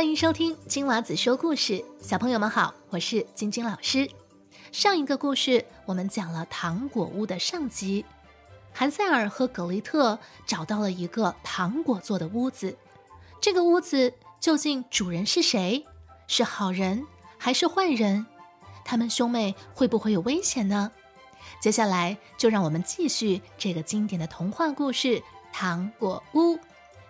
欢迎收听金娃子说故事，小朋友们好，我是晶晶老师。上一个故事我们讲了糖果屋的上集，韩塞尔和格雷特找到了一个糖果做的屋子，这个屋子究竟主人是谁？是好人还是坏人？他们兄妹会不会有危险呢？接下来就让我们继续这个经典的童话故事《糖果屋》。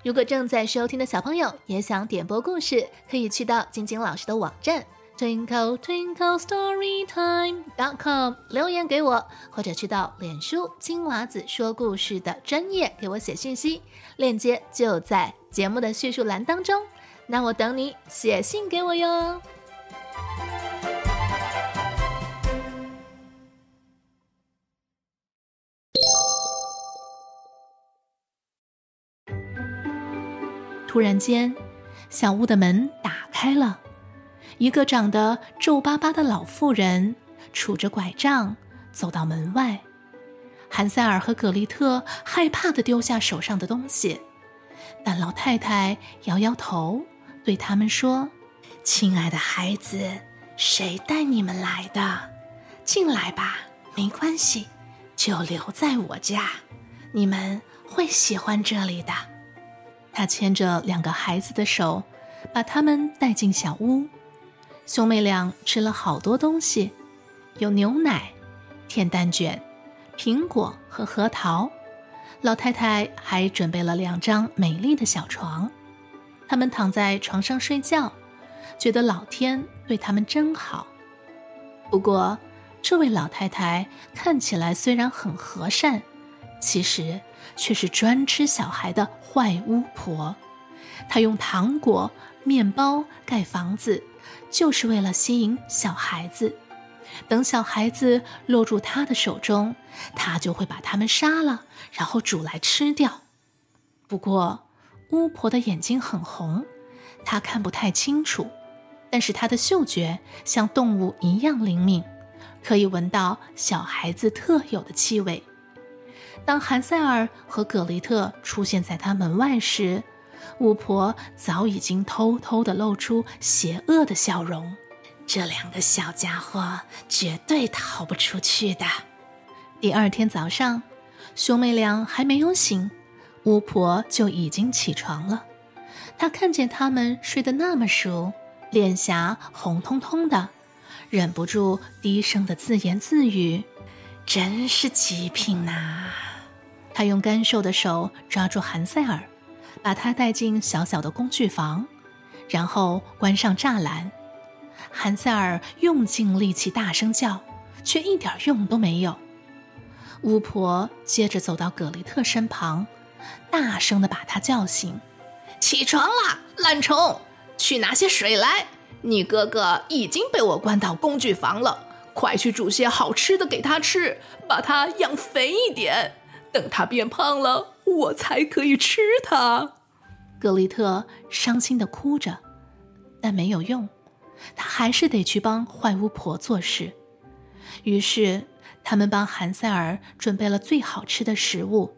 如果正在收听的小朋友也想点播故事，可以去到晶晶老师的网站 twinkle twinkle story time dot com 留言给我，或者去到脸书金娃子说故事的专业给我写信息，链接就在节目的叙述栏当中。那我等你写信给我哟。突然间，小屋的门打开了，一个长得皱巴巴的老妇人杵着拐杖走到门外。韩塞尔和葛丽特害怕的丢下手上的东西，但老太太摇摇头，对他们说：“亲爱的孩子，谁带你们来的？进来吧，没关系，就留在我家，你们会喜欢这里的。”他牵着两个孩子的手，把他们带进小屋。兄妹俩吃了好多东西，有牛奶、甜蛋卷、苹果和核桃。老太太还准备了两张美丽的小床，他们躺在床上睡觉，觉得老天对他们真好。不过，这位老太太看起来虽然很和善，其实却是专吃小孩的。坏巫婆，她用糖果、面包盖房子，就是为了吸引小孩子。等小孩子落入她的手中，她就会把他们杀了，然后煮来吃掉。不过，巫婆的眼睛很红，她看不太清楚，但是她的嗅觉像动物一样灵敏，可以闻到小孩子特有的气味。当韩塞尔和葛雷特出现在他门外时，巫婆早已经偷偷地露出邪恶的笑容。这两个小家伙绝对逃不出去的。第二天早上，兄妹俩还没有醒，巫婆就已经起床了。她看见他们睡得那么熟，脸颊红彤彤的，忍不住低声的自言自语：“真是极品呐！”他用干瘦的手抓住韩塞尔，把他带进小小的工具房，然后关上栅栏。韩塞尔用尽力气大声叫，却一点用都没有。巫婆接着走到葛雷特身旁，大声地把他叫醒：“起床啦，懒虫，去拿些水来！你哥哥已经被我关到工具房了，快去煮些好吃的给他吃，把他养肥一点。”等他变胖了，我才可以吃他。格丽特伤心的哭着，但没有用，他还是得去帮坏巫婆做事。于是，他们帮韩塞尔准备了最好吃的食物，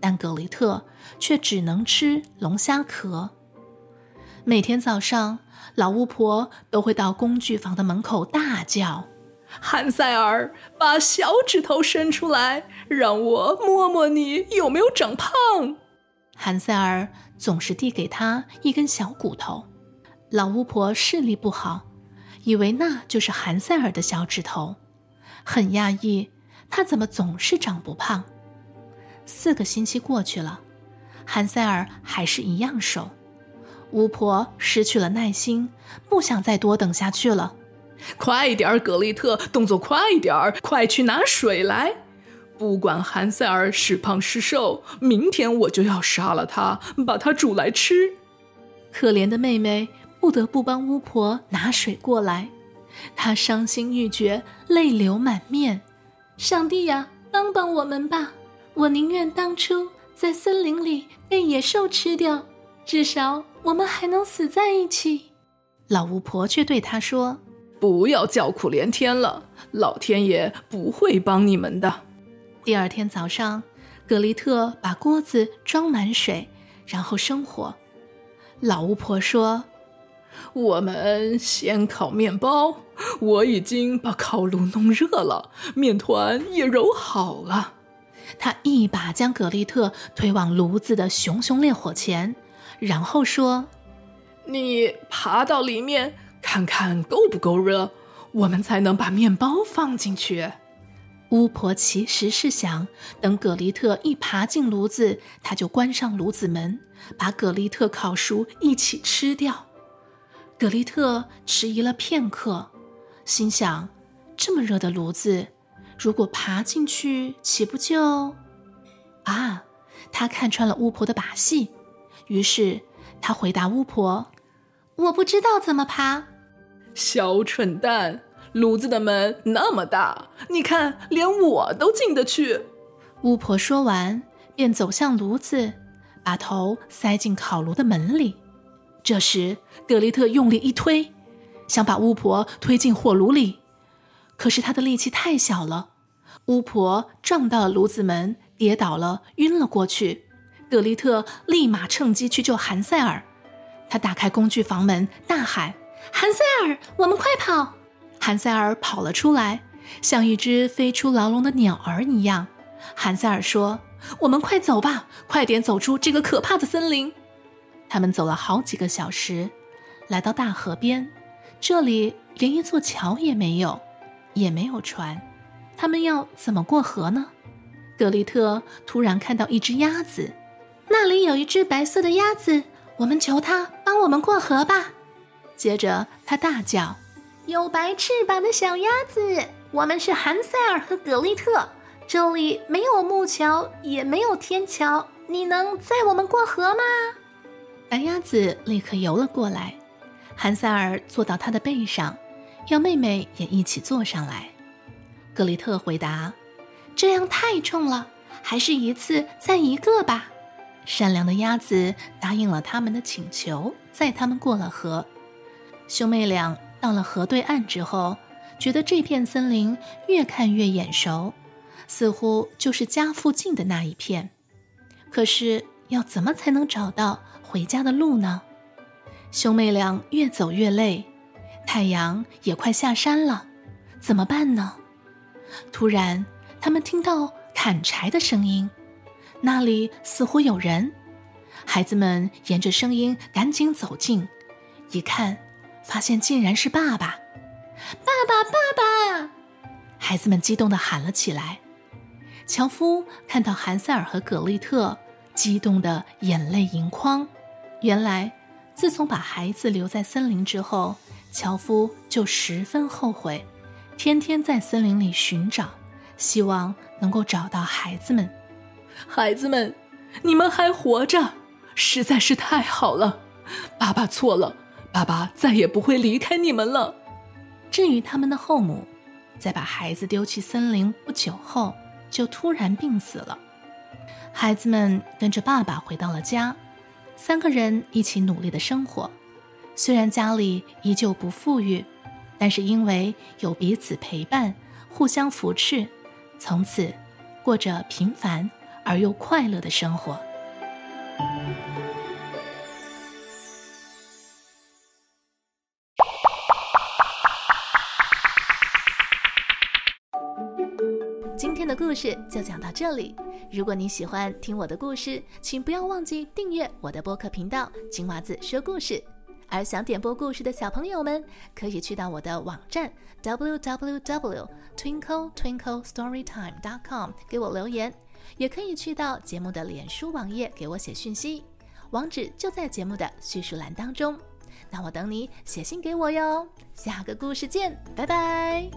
但格丽特却只能吃龙虾壳。每天早上，老巫婆都会到工具房的门口大叫。韩塞尔，把小指头伸出来，让我摸摸你有没有长胖。韩塞尔总是递给他一根小骨头。老巫婆视力不好，以为那就是韩塞尔的小指头，很讶异，他怎么总是长不胖。四个星期过去了，韩塞尔还是一样瘦。巫婆失去了耐心，不想再多等下去了。快点儿，格丽特，动作快一点儿，快去拿水来！不管韩塞尔是胖是瘦，明天我就要杀了他，把他煮来吃。可怜的妹妹不得不帮巫婆拿水过来，她伤心欲绝，泪流满面。上帝呀，帮帮我们吧！我宁愿当初在森林里被野兽吃掉，至少我们还能死在一起。老巫婆却对她说。不要叫苦连天了，老天爷不会帮你们的。第二天早上，格丽特把锅子装满水，然后生火。老巫婆说：“我们先烤面包。我已经把烤炉弄热了，面团也揉好了。她一把将格丽特推往炉子的熊熊烈火前，然后说：“你爬到里面看看够不够热，我们才能把面包放进去。”巫婆其实是想等葛丽特一爬进炉子，她就关上炉子门，把葛丽特烤熟一起吃掉。葛丽特迟疑了片刻，心想：这么热的炉子，如果爬进去，岂不就……啊！他看穿了巫婆的把戏，于是他回答巫婆：“我不知道怎么爬。”小蠢蛋。炉子的门那么大，你看，连我都进得去。巫婆说完，便走向炉子，把头塞进烤炉的门里。这时，格丽特用力一推，想把巫婆推进火炉里，可是他的力气太小了，巫婆撞到了炉子门，跌倒了，晕了过去。格丽特立马趁机去救韩塞尔，他打开工具房门，大喊：“韩塞尔，我们快跑！”韩塞尔跑了出来，像一只飞出牢笼的鸟儿一样。韩塞尔说：“我们快走吧，快点走出这个可怕的森林。”他们走了好几个小时，来到大河边，这里连一座桥也没有，也没有船，他们要怎么过河呢？格丽特突然看到一只鸭子，那里有一只白色的鸭子，我们求它帮我们过河吧。接着他大叫。有白翅膀的小鸭子，我们是韩塞尔和格丽特。这里没有木桥，也没有天桥，你能载我们过河吗？白鸭子立刻游了过来，韩塞尔坐到它的背上，要妹妹也一起坐上来。格丽特回答：“这样太重了，还是一次载一个吧。”善良的鸭子答应了他们的请求，载他们过了河。兄妹俩。到了河对岸之后，觉得这片森林越看越眼熟，似乎就是家附近的那一片。可是要怎么才能找到回家的路呢？兄妹俩越走越累，太阳也快下山了，怎么办呢？突然，他们听到砍柴的声音，那里似乎有人。孩子们沿着声音赶紧走近，一看。发现竟然是爸爸！爸爸，爸爸！孩子们激动地喊了起来。樵夫看到韩塞尔和葛丽特，激动得眼泪盈眶。原来，自从把孩子留在森林之后，樵夫就十分后悔，天天在森林里寻找，希望能够找到孩子们。孩子们，你们还活着，实在是太好了！爸爸错了。爸爸再也不会离开你们了。至于他们的后母，在把孩子丢弃森林不久后，就突然病死了。孩子们跟着爸爸回到了家，三个人一起努力的生活。虽然家里依旧不富裕，但是因为有彼此陪伴、互相扶持，从此过着平凡而又快乐的生活。今天的故事就讲到这里。如果你喜欢听我的故事，请不要忘记订阅我的播客频道“金娃子说故事”。而想点播故事的小朋友们，可以去到我的网站 www.twinkletwinklestorytime.com 给我留言，也可以去到节目的脸书网页给我写讯息，网址就在节目的叙述栏当中。那我等你写信给我哟。下个故事见，拜拜。